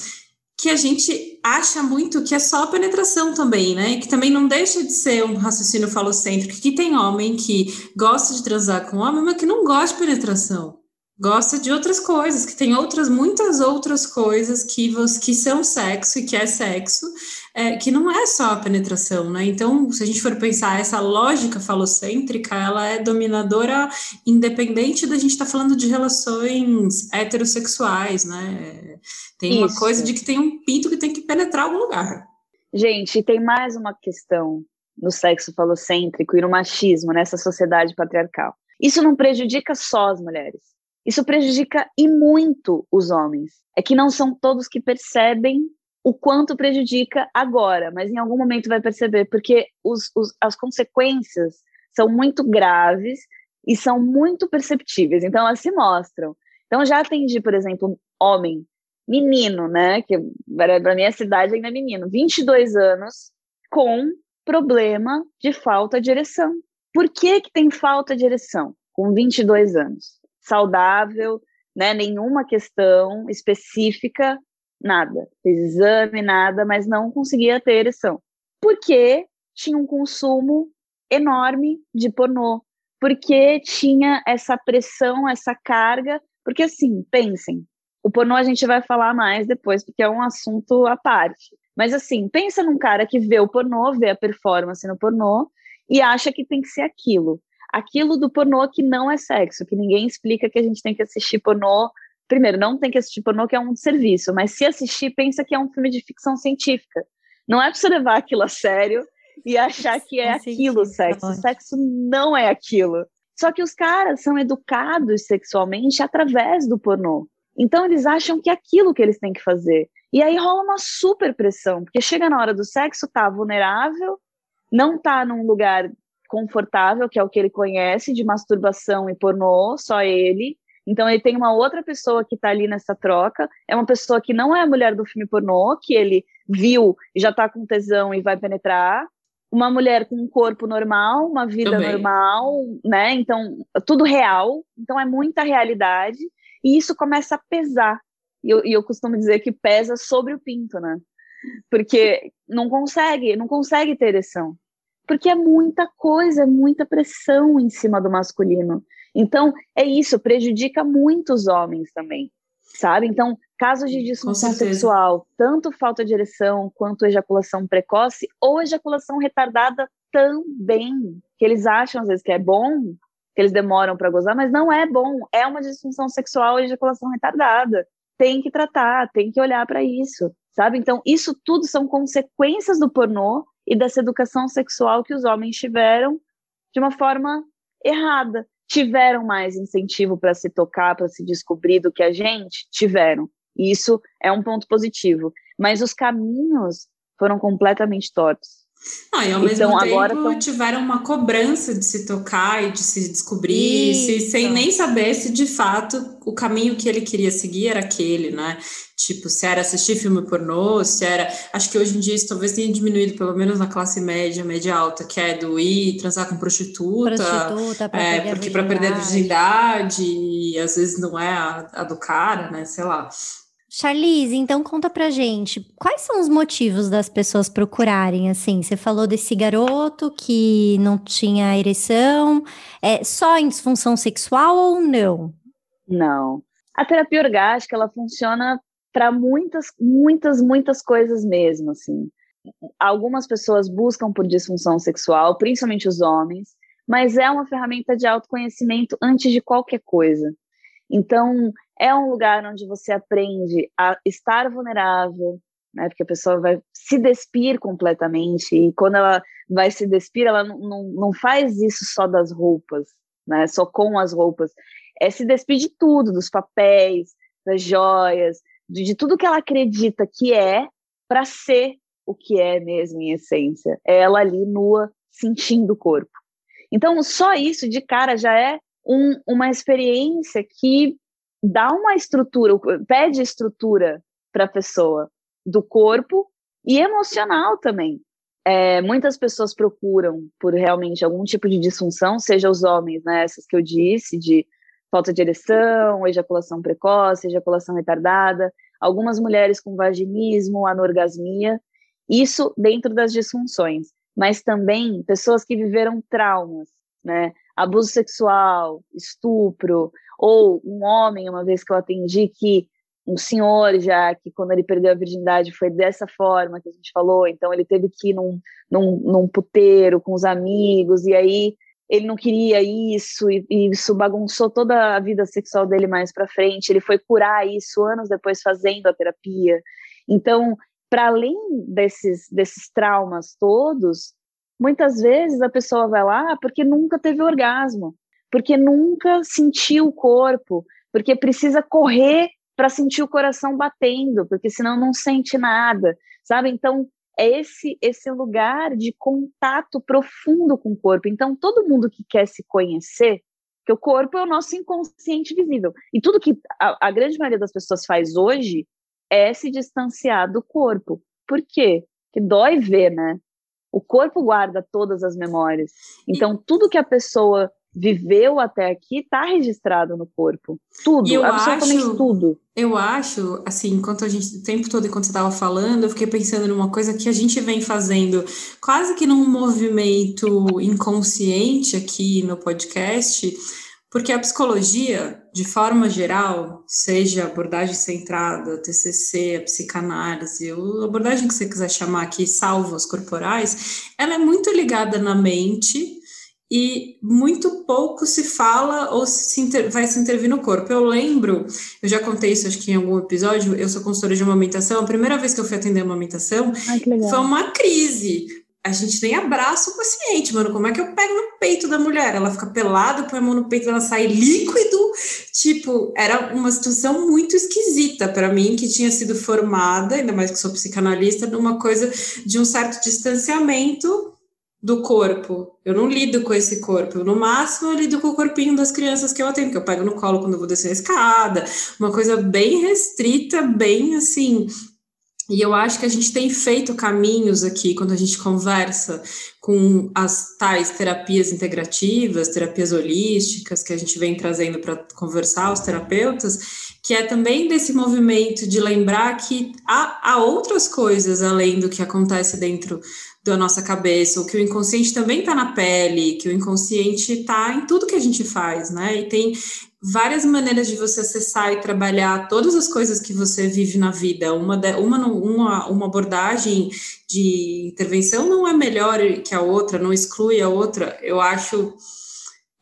que a gente acha muito que é só penetração também, né? Que também não deixa de ser um raciocínio falocêntrico, que tem homem que gosta de transar com homem, mas que não gosta de penetração. Gosta de outras coisas, que tem outras, muitas outras coisas que, você, que são sexo e que é sexo, é, que não é só a penetração, né? Então, se a gente for pensar essa lógica falocêntrica, ela é dominadora independente da gente estar tá falando de relações heterossexuais, né? Tem uma Isso. coisa de que tem um pinto que tem que penetrar algum lugar. Gente, tem mais uma questão no sexo falocêntrico e no machismo nessa sociedade patriarcal. Isso não prejudica só as mulheres. Isso prejudica e muito os homens. É que não são todos que percebem o quanto prejudica agora, mas em algum momento vai perceber, porque os, os, as consequências são muito graves e são muito perceptíveis, então elas se mostram. Então já atendi, por exemplo, homem, menino, né, que para minha cidade ainda é menino, 22 anos, com problema de falta de ereção. Por que que tem falta de ereção com 22 anos? Saudável, né, nenhuma questão específica, nada. Fez exame, nada, mas não conseguia ter ereção. Porque tinha um consumo enorme de pornô. Porque tinha essa pressão, essa carga. Porque, assim, pensem, o pornô a gente vai falar mais depois, porque é um assunto à parte. Mas, assim, pensa num cara que vê o pornô, vê a performance no pornô e acha que tem que ser aquilo. Aquilo do pornô que não é sexo, que ninguém explica que a gente tem que assistir pornô primeiro, não tem que assistir pornô, que é um serviço, mas se assistir, pensa que é um filme de ficção científica. Não é para você levar aquilo a sério e achar que é aquilo o sexo. O sexo não é aquilo. Só que os caras são educados sexualmente através do pornô. Então eles acham que é aquilo que eles têm que fazer. E aí rola uma super pressão, porque chega na hora do sexo, tá vulnerável, não tá num lugar confortável, que é o que ele conhece de masturbação e pornô, só ele. Então ele tem uma outra pessoa que está ali nessa troca, é uma pessoa que não é a mulher do filme pornô, que ele viu e já está com tesão e vai penetrar, uma mulher com um corpo normal, uma vida Também. normal, né? Então, tudo real, então é muita realidade, e isso começa a pesar. E eu, e eu costumo dizer que pesa sobre o pinto, né? Porque não consegue, não consegue ter ereção. Porque é muita coisa, é muita pressão em cima do masculino. Então, é isso, prejudica muitos homens também, sabe? Então, casos de disfunção sexual, tanto falta de ereção quanto ejaculação precoce ou ejaculação retardada também, que eles acham às vezes que é bom, que eles demoram para gozar, mas não é bom, é uma disfunção sexual e ejaculação retardada. Tem que tratar, tem que olhar para isso, sabe? Então, isso tudo são consequências do pornô e dessa educação sexual que os homens tiveram de uma forma errada tiveram mais incentivo para se tocar, para se descobrir do que a gente? Tiveram. E isso é um ponto positivo. Mas os caminhos foram completamente tortos. Ah, e ao mesmo então, tempo agora tão... tiveram uma cobrança de se tocar e de se descobrir, se, sem nem saber se de fato o caminho que ele queria seguir era aquele, né? Tipo, se era assistir filme pornô, se era. Acho que hoje em dia isso talvez tenha diminuído, pelo menos na classe média, média alta, que é do ir transar com prostituta. Prostituta, pra é, porque para perder a virgindade, e às vezes não é a, a do cara, né? Sei lá. Charlize, então conta pra gente, quais são os motivos das pessoas procurarem, assim, você falou desse garoto que não tinha ereção, é só em disfunção sexual ou não? Não. A terapia orgástica, ela funciona para muitas, muitas, muitas coisas mesmo, assim. Algumas pessoas buscam por disfunção sexual, principalmente os homens, mas é uma ferramenta de autoconhecimento antes de qualquer coisa. Então, é um lugar onde você aprende a estar vulnerável, né? Porque a pessoa vai se despir completamente e quando ela vai se despir, ela não, não, faz isso só das roupas, né? Só com as roupas. É se despir de tudo, dos papéis, das joias, de, de tudo que ela acredita que é para ser o que é mesmo em essência. É ela ali nua, sentindo o corpo. Então, só isso de cara já é um, uma experiência que dá uma estrutura, pede estrutura para a pessoa do corpo e emocional também. É, muitas pessoas procuram por realmente algum tipo de disfunção, seja os homens, né, essas que eu disse, de falta de ereção, ejaculação precoce, ejaculação retardada, algumas mulheres com vaginismo, anorgasmia, isso dentro das disfunções, mas também pessoas que viveram traumas, né, abuso sexual, estupro, ou um homem, uma vez que eu atendi, que um senhor já, que quando ele perdeu a virgindade foi dessa forma que a gente falou, então ele teve que ir num, num, num puteiro com os amigos, e aí ele não queria isso, e, e isso bagunçou toda a vida sexual dele mais para frente, ele foi curar isso anos depois fazendo a terapia. Então, para além desses, desses traumas todos, muitas vezes a pessoa vai lá porque nunca teve orgasmo, porque nunca sentiu o corpo, porque precisa correr para sentir o coração batendo, porque senão não sente nada, sabe? Então, é esse esse lugar de contato profundo com o corpo. Então, todo mundo que quer se conhecer, que o corpo é o nosso inconsciente visível. E tudo que a, a grande maioria das pessoas faz hoje é se distanciar do corpo. Por quê? Porque dói ver, né? O corpo guarda todas as memórias. Então, tudo que a pessoa viveu até aqui está registrado no corpo. Tudo, eu absolutamente acho, tudo. Eu acho, assim, enquanto a gente, o tempo todo, enquanto você estava falando, eu fiquei pensando numa coisa que a gente vem fazendo quase que num movimento inconsciente aqui no podcast, porque a psicologia, de forma geral, seja abordagem centrada, TCC, a psicanálise, a abordagem que você quiser chamar aqui, salvos corporais, ela é muito ligada na mente e muito pouco se fala ou se inter, vai se intervir no corpo. Eu lembro, eu já contei isso acho que em algum episódio, eu sou consultora de amamentação, a primeira vez que eu fui atender amamentação Ai, foi uma crise. A gente nem abraça o paciente, mano. Como é que eu pego no peito da mulher? Ela fica pelada, põe a mão no peito, ela sai líquido. Tipo, era uma situação muito esquisita para mim, que tinha sido formada, ainda mais que sou psicanalista, numa coisa de um certo distanciamento do corpo. Eu não lido com esse corpo. No máximo, eu lido com o corpinho das crianças que eu atendo, que eu pego no colo quando eu vou descer a escada. Uma coisa bem restrita, bem assim. E eu acho que a gente tem feito caminhos aqui quando a gente conversa com as tais terapias integrativas, terapias holísticas que a gente vem trazendo para conversar os terapeutas, que é também desse movimento de lembrar que há, há outras coisas além do que acontece dentro da nossa cabeça, o que o inconsciente também está na pele, que o inconsciente está em tudo que a gente faz, né? E tem várias maneiras de você acessar e trabalhar todas as coisas que você vive na vida. Uma, de, uma, uma, uma abordagem de intervenção não é melhor que a outra, não exclui a outra. Eu acho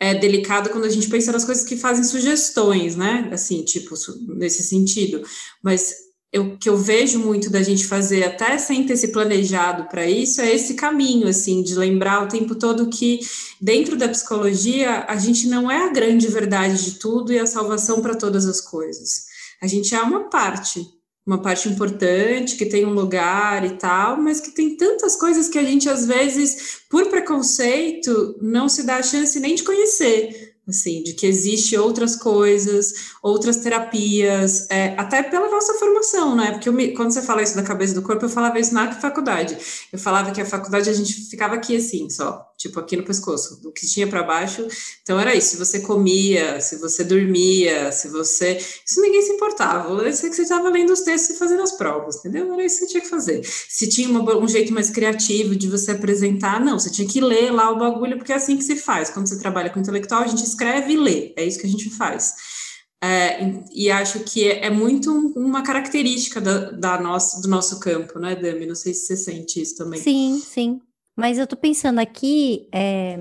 é delicado quando a gente pensa nas coisas que fazem sugestões, né? Assim, tipo, nesse sentido. Mas o que eu vejo muito da gente fazer, até sem ter se planejado para isso, é esse caminho, assim, de lembrar o tempo todo que dentro da psicologia a gente não é a grande verdade de tudo e a salvação para todas as coisas. A gente é uma parte, uma parte importante, que tem um lugar e tal, mas que tem tantas coisas que a gente, às vezes, por preconceito, não se dá a chance nem de conhecer assim, de que existe outras coisas, outras terapias, é, até pela nossa formação, né? Porque me, quando você fala isso da cabeça do corpo, eu falava isso na faculdade. Eu falava que a faculdade a gente ficava aqui assim, só, tipo aqui no pescoço, do que tinha para baixo. Então era isso, se você comia, se você dormia, se você. Isso ninguém se importava. Eu sei que você estava lendo os textos e fazendo as provas, entendeu? Era isso que você tinha que fazer. Se tinha uma, um jeito mais criativo de você apresentar, não, você tinha que ler lá o bagulho, porque é assim que se faz. Quando você trabalha com intelectual, a gente escreve e lê, é isso que a gente faz. É, e acho que é, é muito uma característica da, da do nosso campo, né, Dami? Não sei se você sente isso também. Sim, sim. Mas eu tô pensando aqui é,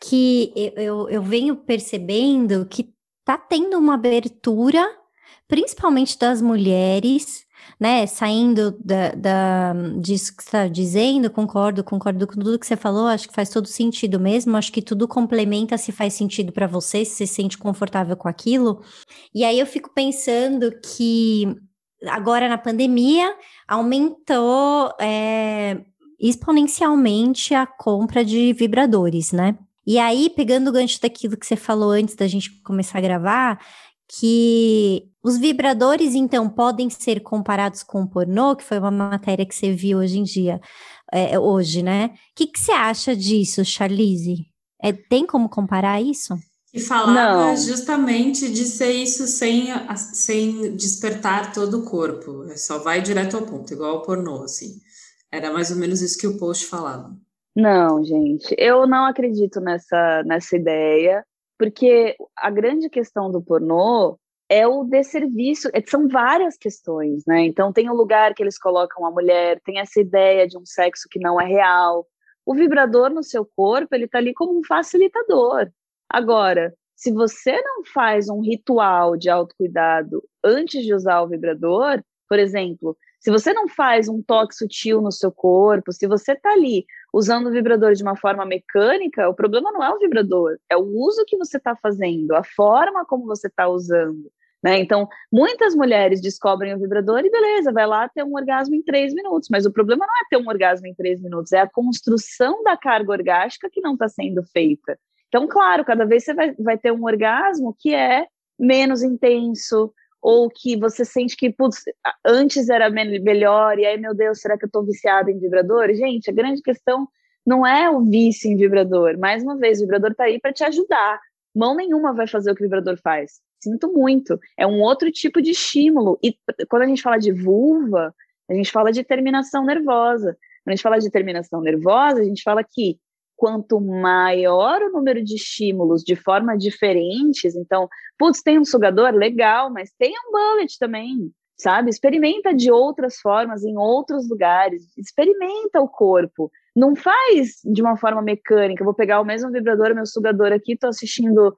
que eu, eu venho percebendo que tá tendo uma abertura, principalmente das mulheres, né, saindo da, da, disso que você está dizendo, concordo, concordo com tudo que você falou, acho que faz todo sentido mesmo, acho que tudo complementa se faz sentido para você, se você se sente confortável com aquilo. E aí eu fico pensando que agora na pandemia aumentou é, exponencialmente a compra de vibradores, né? E aí, pegando o gancho daquilo que você falou antes da gente começar a gravar, que os vibradores, então, podem ser comparados com o pornô, que foi uma matéria que você viu hoje em dia, é, hoje, né? O que, que você acha disso, Charlize? É, tem como comparar isso? E falava Não. justamente de ser isso sem, sem despertar todo o corpo. É só vai direto ao ponto, igual ao pornô, assim. Era mais ou menos isso que o post falava. Não, gente, eu não acredito nessa, nessa ideia, porque a grande questão do pornô é o desserviço, é, são várias questões, né? Então tem o lugar que eles colocam a mulher, tem essa ideia de um sexo que não é real. O vibrador no seu corpo, ele tá ali como um facilitador. Agora, se você não faz um ritual de autocuidado antes de usar o vibrador, por exemplo, se você não faz um toque sutil no seu corpo, se você tá ali usando o vibrador de uma forma mecânica, o problema não é o vibrador, é o uso que você está fazendo, a forma como você está usando. Né? Então, muitas mulheres descobrem o vibrador e beleza, vai lá ter um orgasmo em três minutos. Mas o problema não é ter um orgasmo em três minutos, é a construção da carga orgástica que não está sendo feita. Então, claro, cada vez você vai, vai ter um orgasmo que é menos intenso, ou que você sente que putz, antes era melhor, e aí, meu Deus, será que eu estou viciada em vibrador? Gente, a grande questão não é o vício em vibrador. Mais uma vez, o vibrador está aí para te ajudar. Mão nenhuma vai fazer o que o vibrador faz. Sinto muito. É um outro tipo de estímulo. E quando a gente fala de vulva, a gente fala de terminação nervosa. Quando a gente fala de terminação nervosa, a gente fala que quanto maior o número de estímulos de forma diferentes, então, putz, tem um sugador, legal, mas tem um bullet também, sabe? Experimenta de outras formas, em outros lugares, experimenta o corpo. não faz de uma forma mecânica. Eu vou pegar o mesmo vibrador, meu sugador aqui, tô assistindo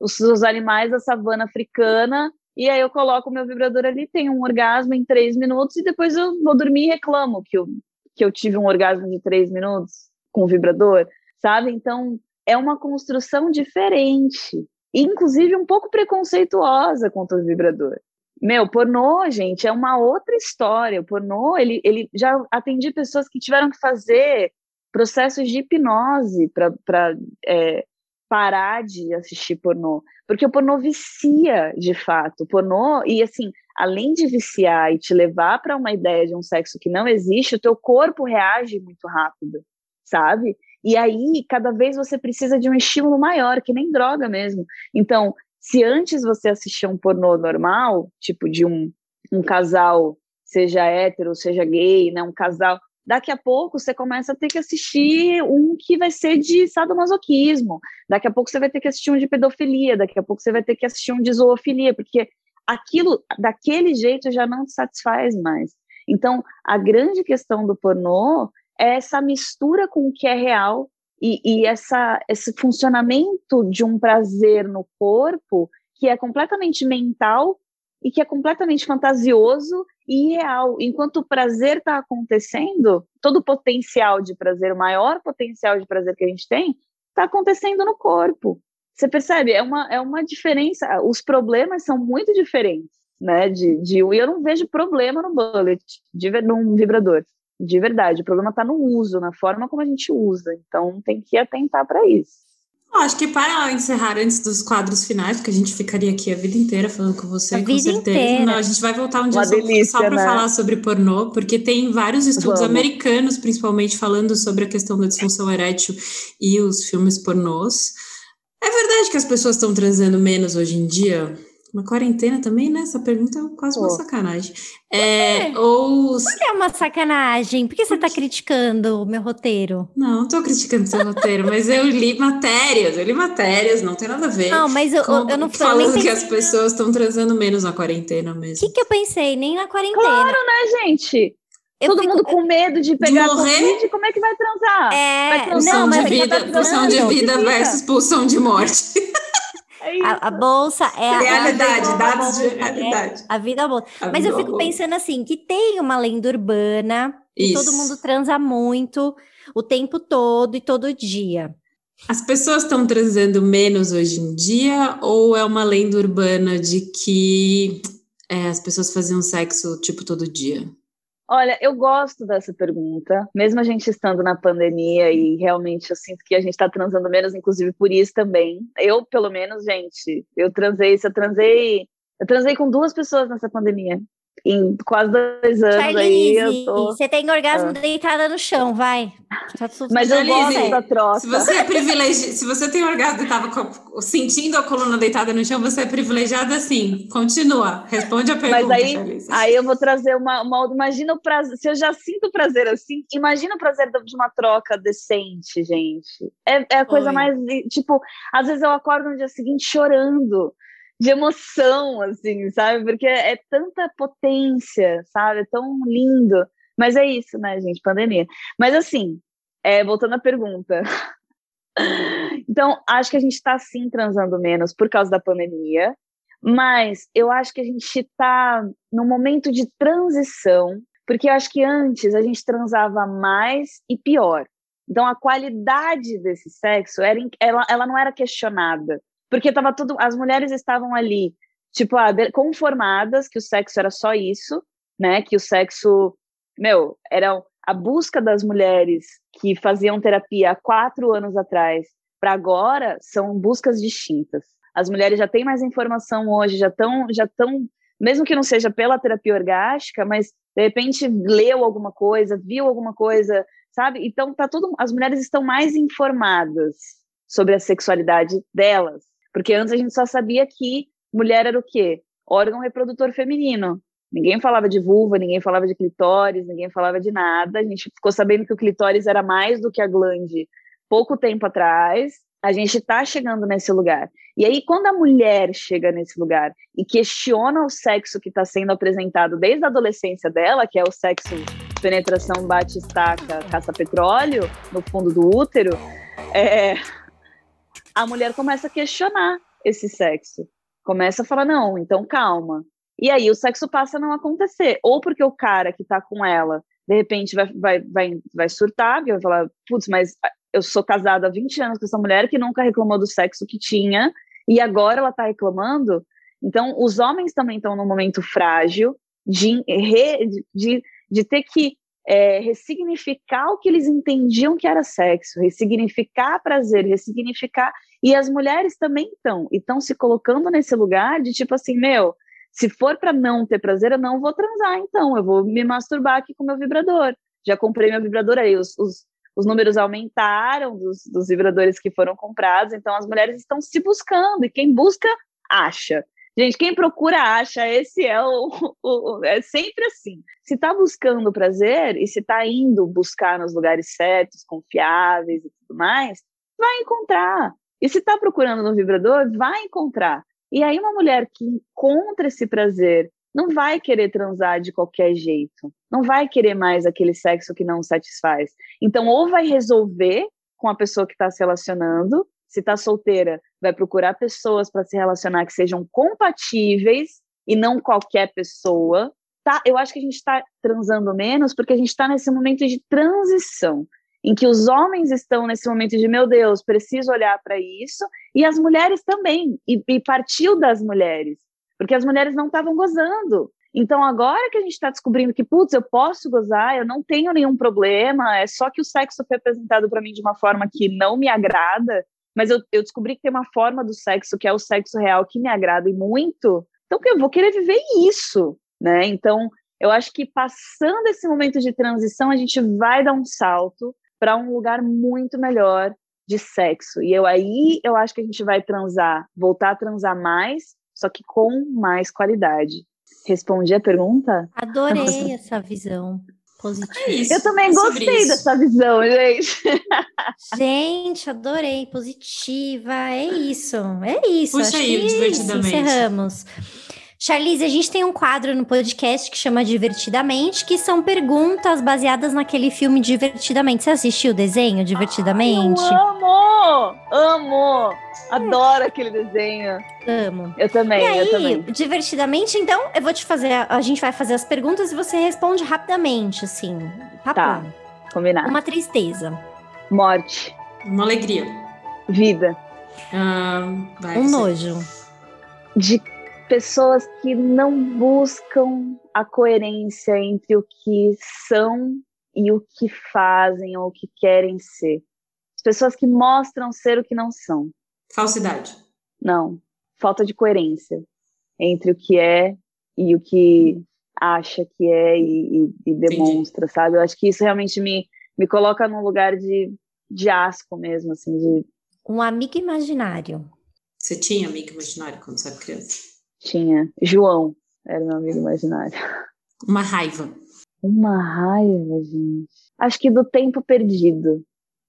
os, os animais da savana africana, e aí eu coloco o meu vibrador ali, tenho um orgasmo em três minutos, e depois eu vou dormir e reclamo que eu, que eu tive um orgasmo de três minutos com o vibrador, sabe? Então, é uma construção diferente, inclusive um pouco preconceituosa contra o vibrador. Meu, pornô, gente, é uma outra história. O pornô, ele, ele já atendi pessoas que tiveram que fazer processos de hipnose para é, parar de assistir pornô. Porque o pornô vicia, de fato. O pornô, e assim, além de viciar e te levar para uma ideia de um sexo que não existe, o teu corpo reage muito rápido, sabe? E aí, cada vez você precisa de um estímulo maior, que nem droga mesmo. Então, se antes você assistia um pornô normal, tipo de um, um casal, seja hétero, seja gay, né, um casal, daqui a pouco você começa a ter que assistir um que vai ser de sadomasoquismo, daqui a pouco você vai ter que assistir um de pedofilia, daqui a pouco você vai ter que assistir um de zoofilia, porque aquilo, daquele jeito, já não te satisfaz mais. Então, a grande questão do pornô é essa mistura com o que é real e, e essa, esse funcionamento de um prazer no corpo que é completamente mental e que é completamente fantasioso e irreal. Enquanto o prazer está acontecendo, todo o potencial de prazer, o maior potencial de prazer que a gente tem, está acontecendo no corpo. Você percebe? É uma, é uma diferença. Os problemas são muito diferentes, né? De, de, e eu não vejo problema no bullet, de, num vibrador de verdade. O problema está no uso, na forma como a gente usa. Então tem que atentar para isso. acho que para encerrar antes dos quadros finais, porque a gente ficaria aqui a vida inteira falando com você, a com certeza. Não, a gente vai voltar um dia só, só para né? falar sobre pornô, porque tem vários estudos Vamos. americanos, principalmente, falando sobre a questão da disfunção erétil e os filmes pornôs. É verdade que as pessoas estão transando menos hoje em dia? Uma quarentena também, né? Essa pergunta é quase uma sacanagem. É, ou... Por que é uma sacanagem? Por que você está criticando o meu roteiro? Não, não estou criticando seu roteiro, mas eu li matérias, eu li matérias, não tem nada a ver. Não, mas eu, eu não Falando que as pessoas estão transando menos na quarentena mesmo. O que, que eu pensei? Nem na quarentena. Claro, né, gente? Eu Todo fico... mundo com medo de pegar de morrer? Covid, como é que vai transar? É, vai transar não, mas de vida, pulsão de vida versus pulsão de morte. É a, a, bolsa é a realidade, a, dados de realidade. É a vida bolsa. A Mas eu fico pensando assim, que tem uma lenda urbana, que todo mundo transa muito, o tempo todo e todo dia. As pessoas estão transando menos hoje em dia, ou é uma lenda urbana de que é, as pessoas faziam sexo tipo todo dia? Olha, eu gosto dessa pergunta, mesmo a gente estando na pandemia e realmente eu sinto que a gente está transando menos, inclusive por isso também. Eu, pelo menos, gente, eu transei, se eu transei, eu transei com duas pessoas nessa pandemia em quase dois anos Charlize, aí eu tô... Você tem orgasmo ah. deitada no chão, vai. Tá Mas eu gosto da troca. Se você é privilegiada, se você tem orgasmo e tava sentindo a coluna deitada no chão, você é privilegiada sim. Continua, responde a pergunta. Mas aí, aí eu vou trazer uma, uma. Imagina o prazer. Se eu já sinto prazer assim, imagina o prazer de uma troca decente, gente. É, é a coisa Oi. mais. Tipo, às vezes eu acordo no dia seguinte chorando de emoção, assim, sabe? Porque é, tanta potência, sabe? É tão lindo. Mas é isso, né, gente? Pandemia. Mas assim, é, voltando à pergunta. então, acho que a gente está sim transando menos por causa da pandemia, mas eu acho que a gente está num momento de transição, porque eu acho que antes a gente transava mais e pior. Então, a qualidade desse sexo era, ela, ela não era questionada. Porque tava tudo, as mulheres estavam ali, tipo, ah, conformadas que o sexo era só isso, né? Que o sexo, meu, era a busca das mulheres que faziam terapia há quatro anos atrás para agora são buscas distintas. As mulheres já têm mais informação hoje, já estão, já estão, mesmo que não seja pela terapia orgástica, mas de repente leu alguma coisa, viu alguma coisa, sabe? Então tá tudo, as mulheres estão mais informadas sobre a sexualidade delas. Porque antes a gente só sabia que mulher era o quê? Órgão reprodutor feminino. Ninguém falava de vulva, ninguém falava de clitóris, ninguém falava de nada. A gente ficou sabendo que o clitóris era mais do que a glande pouco tempo atrás. A gente está chegando nesse lugar. E aí, quando a mulher chega nesse lugar e questiona o sexo que está sendo apresentado desde a adolescência dela, que é o sexo penetração bate-estaca, caça-petróleo, no fundo do útero, é, a mulher começa a questionar esse sexo. Começa a falar, não, então calma. E aí o sexo passa a não acontecer. Ou porque o cara que tá com ela, de repente, vai, vai, vai, vai surtar, vai falar, putz, mas eu sou casada há 20 anos com essa mulher que nunca reclamou do sexo que tinha, e agora ela tá reclamando. Então, os homens também estão num momento frágil de, de, de ter que é, ressignificar o que eles entendiam que era sexo, ressignificar prazer, ressignificar. E as mulheres também estão, e estão se colocando nesse lugar de tipo assim, meu, se for para não ter prazer, eu não vou transar, então, eu vou me masturbar aqui com meu vibrador. Já comprei meu vibrador aí, os, os, os números aumentaram dos, dos vibradores que foram comprados, então as mulheres estão se buscando, e quem busca, acha. Gente, quem procura acha, esse é o, o, é sempre assim. Se está buscando prazer e se está indo buscar nos lugares certos, confiáveis e tudo mais, vai encontrar. E se está procurando no vibrador, vai encontrar. E aí uma mulher que encontra esse prazer não vai querer transar de qualquer jeito, não vai querer mais aquele sexo que não satisfaz. Então, ou vai resolver com a pessoa que está se relacionando, se está solteira, vai procurar pessoas para se relacionar que sejam compatíveis e não qualquer pessoa. Tá? Eu acho que a gente está transando menos porque a gente está nesse momento de transição em que os homens estão nesse momento de meu Deus, preciso olhar para isso, e as mulheres também, e, e, partiu das mulheres, porque as mulheres não estavam gozando. Então, agora que a gente está descobrindo que, putz, eu posso gozar, eu não tenho nenhum problema, é só que o sexo foi apresentado para mim de uma forma que não me agrada, mas eu, eu descobri que tem uma forma do sexo, que é o sexo real, que me agrada e muito, então eu vou querer viver isso, né? Então, eu acho que passando esse momento de transição, a gente vai dar um salto para um lugar muito melhor de sexo. E eu aí eu acho que a gente vai transar, voltar a transar mais, só que com mais qualidade. Respondi a pergunta? Adorei essa visão positiva. É isso, eu também é gostei dessa visão, gente. Gente, adorei, positiva, é isso, é isso. Puxa acho aí, que divertidamente. Encerramos. Charlize, a gente tem um quadro no podcast que chama Divertidamente, que são perguntas baseadas naquele filme Divertidamente. Você assistiu o desenho Divertidamente? Eu amo! Amo! Adoro aquele desenho. Amo. Eu também, E aí, eu também. divertidamente, então, eu vou te fazer. A gente vai fazer as perguntas e você responde rapidamente, assim. Tá. Papum. Combinado. Uma tristeza. Morte, Uma alegria. vida. Ah, vai, Um você. nojo. De pessoas que não buscam a coerência entre o que são e o que fazem ou o que querem ser. As pessoas que mostram ser o que não são. Falsidade. Não. Falta de coerência entre o que é e o que acha que é e, e- e demonstra, sabe? Eu acho que isso realmente me, me coloca num lugar de, de asco mesmo, assim, de Um amigo imaginário. Você tinha amigo imaginário quando você era criança? Tinha. João era meu amigo imaginário. Uma raiva. Uma raiva, gente. Acho que do tempo perdido.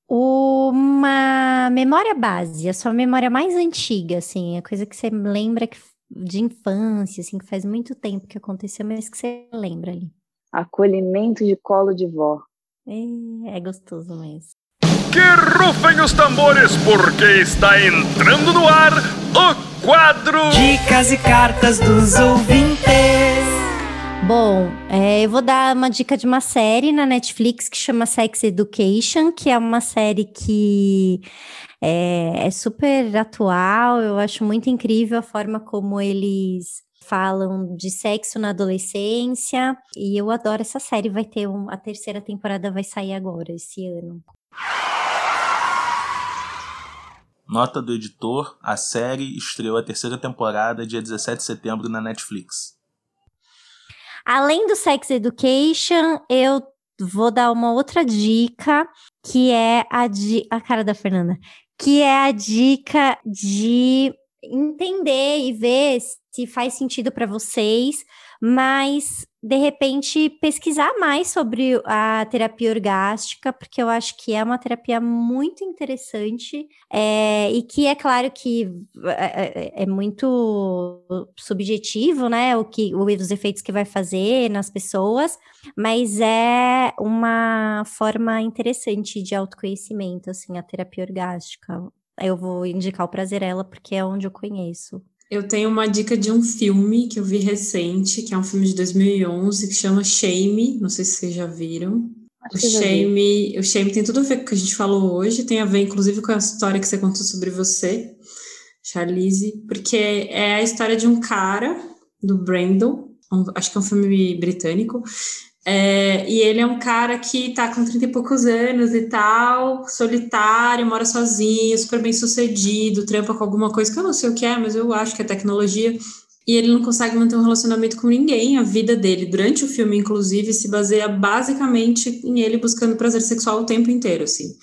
Uma memória base, a sua memória mais antiga, assim, a coisa que você lembra que- de infância, assim, que faz muito tempo que aconteceu, mas que você lembra ali. Acolhimento de colo de vó. É, é gostoso mesmo. Que rufem os tambores, porque está entrando no ar o quadro Dicas e cartas dos ouvintes. Bom, é, eu vou dar uma dica de uma série na Netflix que chama Sex Education, que é uma série que é, é super atual. Eu acho muito incrível a forma como eles falam de sexo na adolescência. E eu adoro essa série. Vai ter um, a terceira temporada vai sair agora, esse ano. Nota do editor: a série estreou a terceira temporada dia 17 de setembro na Netflix. Além do Sex Education, eu vou dar uma outra dica, que é a de a cara da Fernanda, que é a dica de entender e ver se faz sentido para vocês mas de repente pesquisar mais sobre a terapia orgástica, porque eu acho que é uma terapia muito interessante é, e que é claro que é, é, é muito subjetivo, né? O que os efeitos que vai fazer nas pessoas, mas é uma forma interessante de autoconhecimento, assim, a terapia orgástica. Eu vou indicar o Prazerela porque é onde eu conheço. Eu tenho uma dica de um filme que eu vi recente, que é um filme de 2011, que chama Shame. Não sei se vocês já viram. o Shame, o Shame tem tudo a ver com o que a gente falou hoje, tem a ver inclusive com a história que você contou sobre você, Charlize, porque é a história de um cara, do Brandon, um, acho que é um filme britânico, é, e ele é um cara que tá com 30 e poucos anos e tal, solitário, mora sozinho, super bem sucedido, trampa com alguma coisa que eu não sei o que é, mas eu acho que é tecnologia. E ele não consegue manter um relacionamento com ninguém. A vida dele, durante o filme, inclusive, se baseia basicamente em ele buscando prazer sexual o tempo inteiro, assim.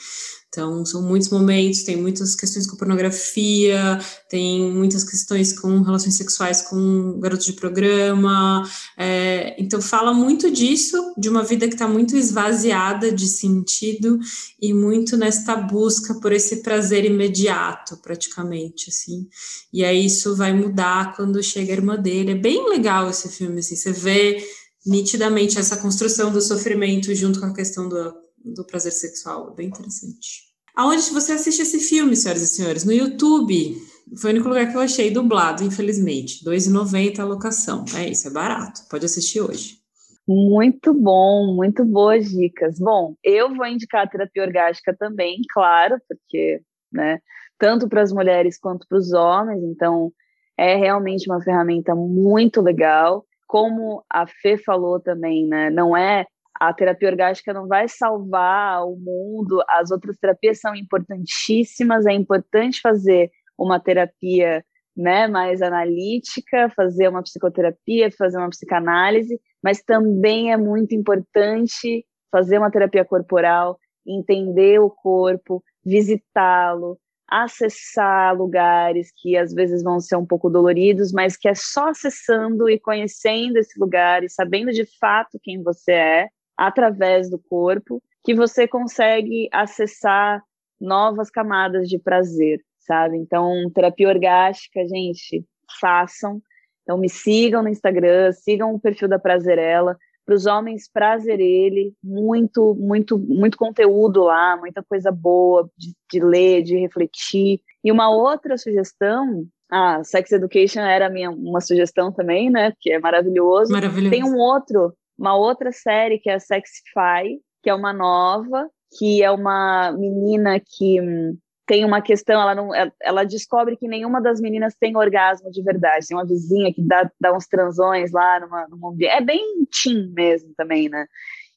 Então, são muitos momentos, tem muitas questões com pornografia, tem muitas questões com relações sexuais com garotos de programa. É, então, fala muito disso, de uma vida que está muito esvaziada de sentido e muito nesta busca por esse prazer imediato, praticamente, assim. E aí, isso vai mudar quando chega a irmã dele. É bem legal esse filme, assim, você vê nitidamente essa construção do sofrimento junto com a questão do do prazer sexual. Bem interessante. Aonde você assiste esse filme, senhoras e senhores? No YouTube. Foi o único lugar que eu achei dublado, infelizmente. R$ 2,90 a locação. É isso, é barato. Pode assistir hoje. Muito bom, muito boas dicas. Bom, eu vou indicar a terapia orgástica também, claro, porque, né, tanto para as mulheres quanto para os homens, então é realmente uma ferramenta muito legal. Como a Fê falou também, né, não é a terapia orgástica não vai salvar o mundo, as outras terapias são importantíssimas, é importante fazer uma terapia né, mais analítica, fazer uma psicoterapia, fazer uma psicanálise, mas também é muito importante fazer uma terapia corporal, entender o corpo, visitá-lo, acessar lugares que às vezes vão ser um pouco doloridos, mas que é só acessando e conhecendo esse lugar e sabendo de fato quem você é, através do corpo que você consegue acessar novas camadas de prazer, sabe? Então, terapia orgástica, gente, façam. Então, me sigam no Instagram, sigam o perfil da Prazerela. Para os homens, prazer ele, muito, muito, muito conteúdo lá, muita coisa boa de, de ler, de refletir. E uma outra sugestão ah, Sex Education era minha, uma sugestão também, né? Que é maravilhoso. Maravilhoso. Tem um outro uma outra série que é a Sexify, que é uma nova, que é uma menina que hum, tem uma questão, ela não, é, ela descobre que nenhuma das meninas tem orgasmo de verdade. Tem uma vizinha que dá, dá uns transões lá numa, numa é bem teen mesmo também, né?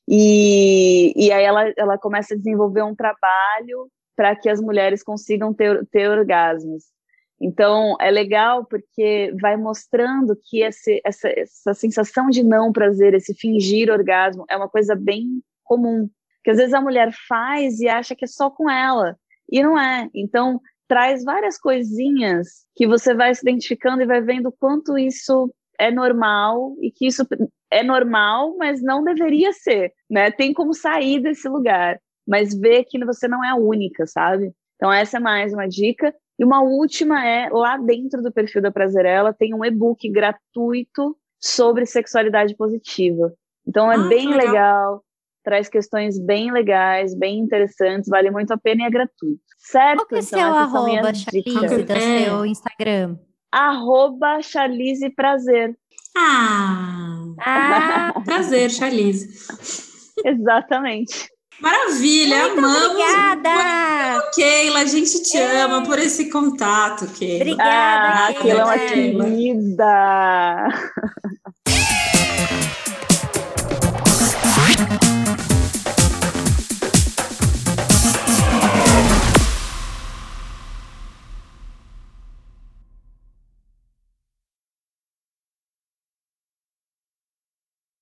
E, e aí ela, ela começa a desenvolver um trabalho para que as mulheres consigam ter, ter orgasmos. Então, é legal porque vai mostrando que esse, essa, essa sensação de não prazer, esse fingir orgasmo, é uma coisa bem comum. Que às vezes a mulher faz e acha que é só com ela, e não é. Então, traz várias coisinhas que você vai se identificando e vai vendo quanto isso é normal e que isso é normal, mas não deveria ser, né? Tem como sair desse lugar, mas ver que você não é a única, sabe? Então essa é mais uma dica. E uma última é, lá dentro do perfil da Prazerela, tem um e-book gratuito sobre sexualidade positiva. Então é ah, bem legal. legal. traz questões bem legais, bem interessantes, vale muito a pena e é gratuito. Certo? Qual que é então, seu arroba, Charlize, do é. seu Instagram? Arroba Charlize Prazer. Ah, ah prazer, Charlize. Exatamente. Maravilha, Muito amamos. Obrigada. Keila, a gente te Ei. ama por esse contato, Keila. Obrigada, ah, Keila. é uma querida.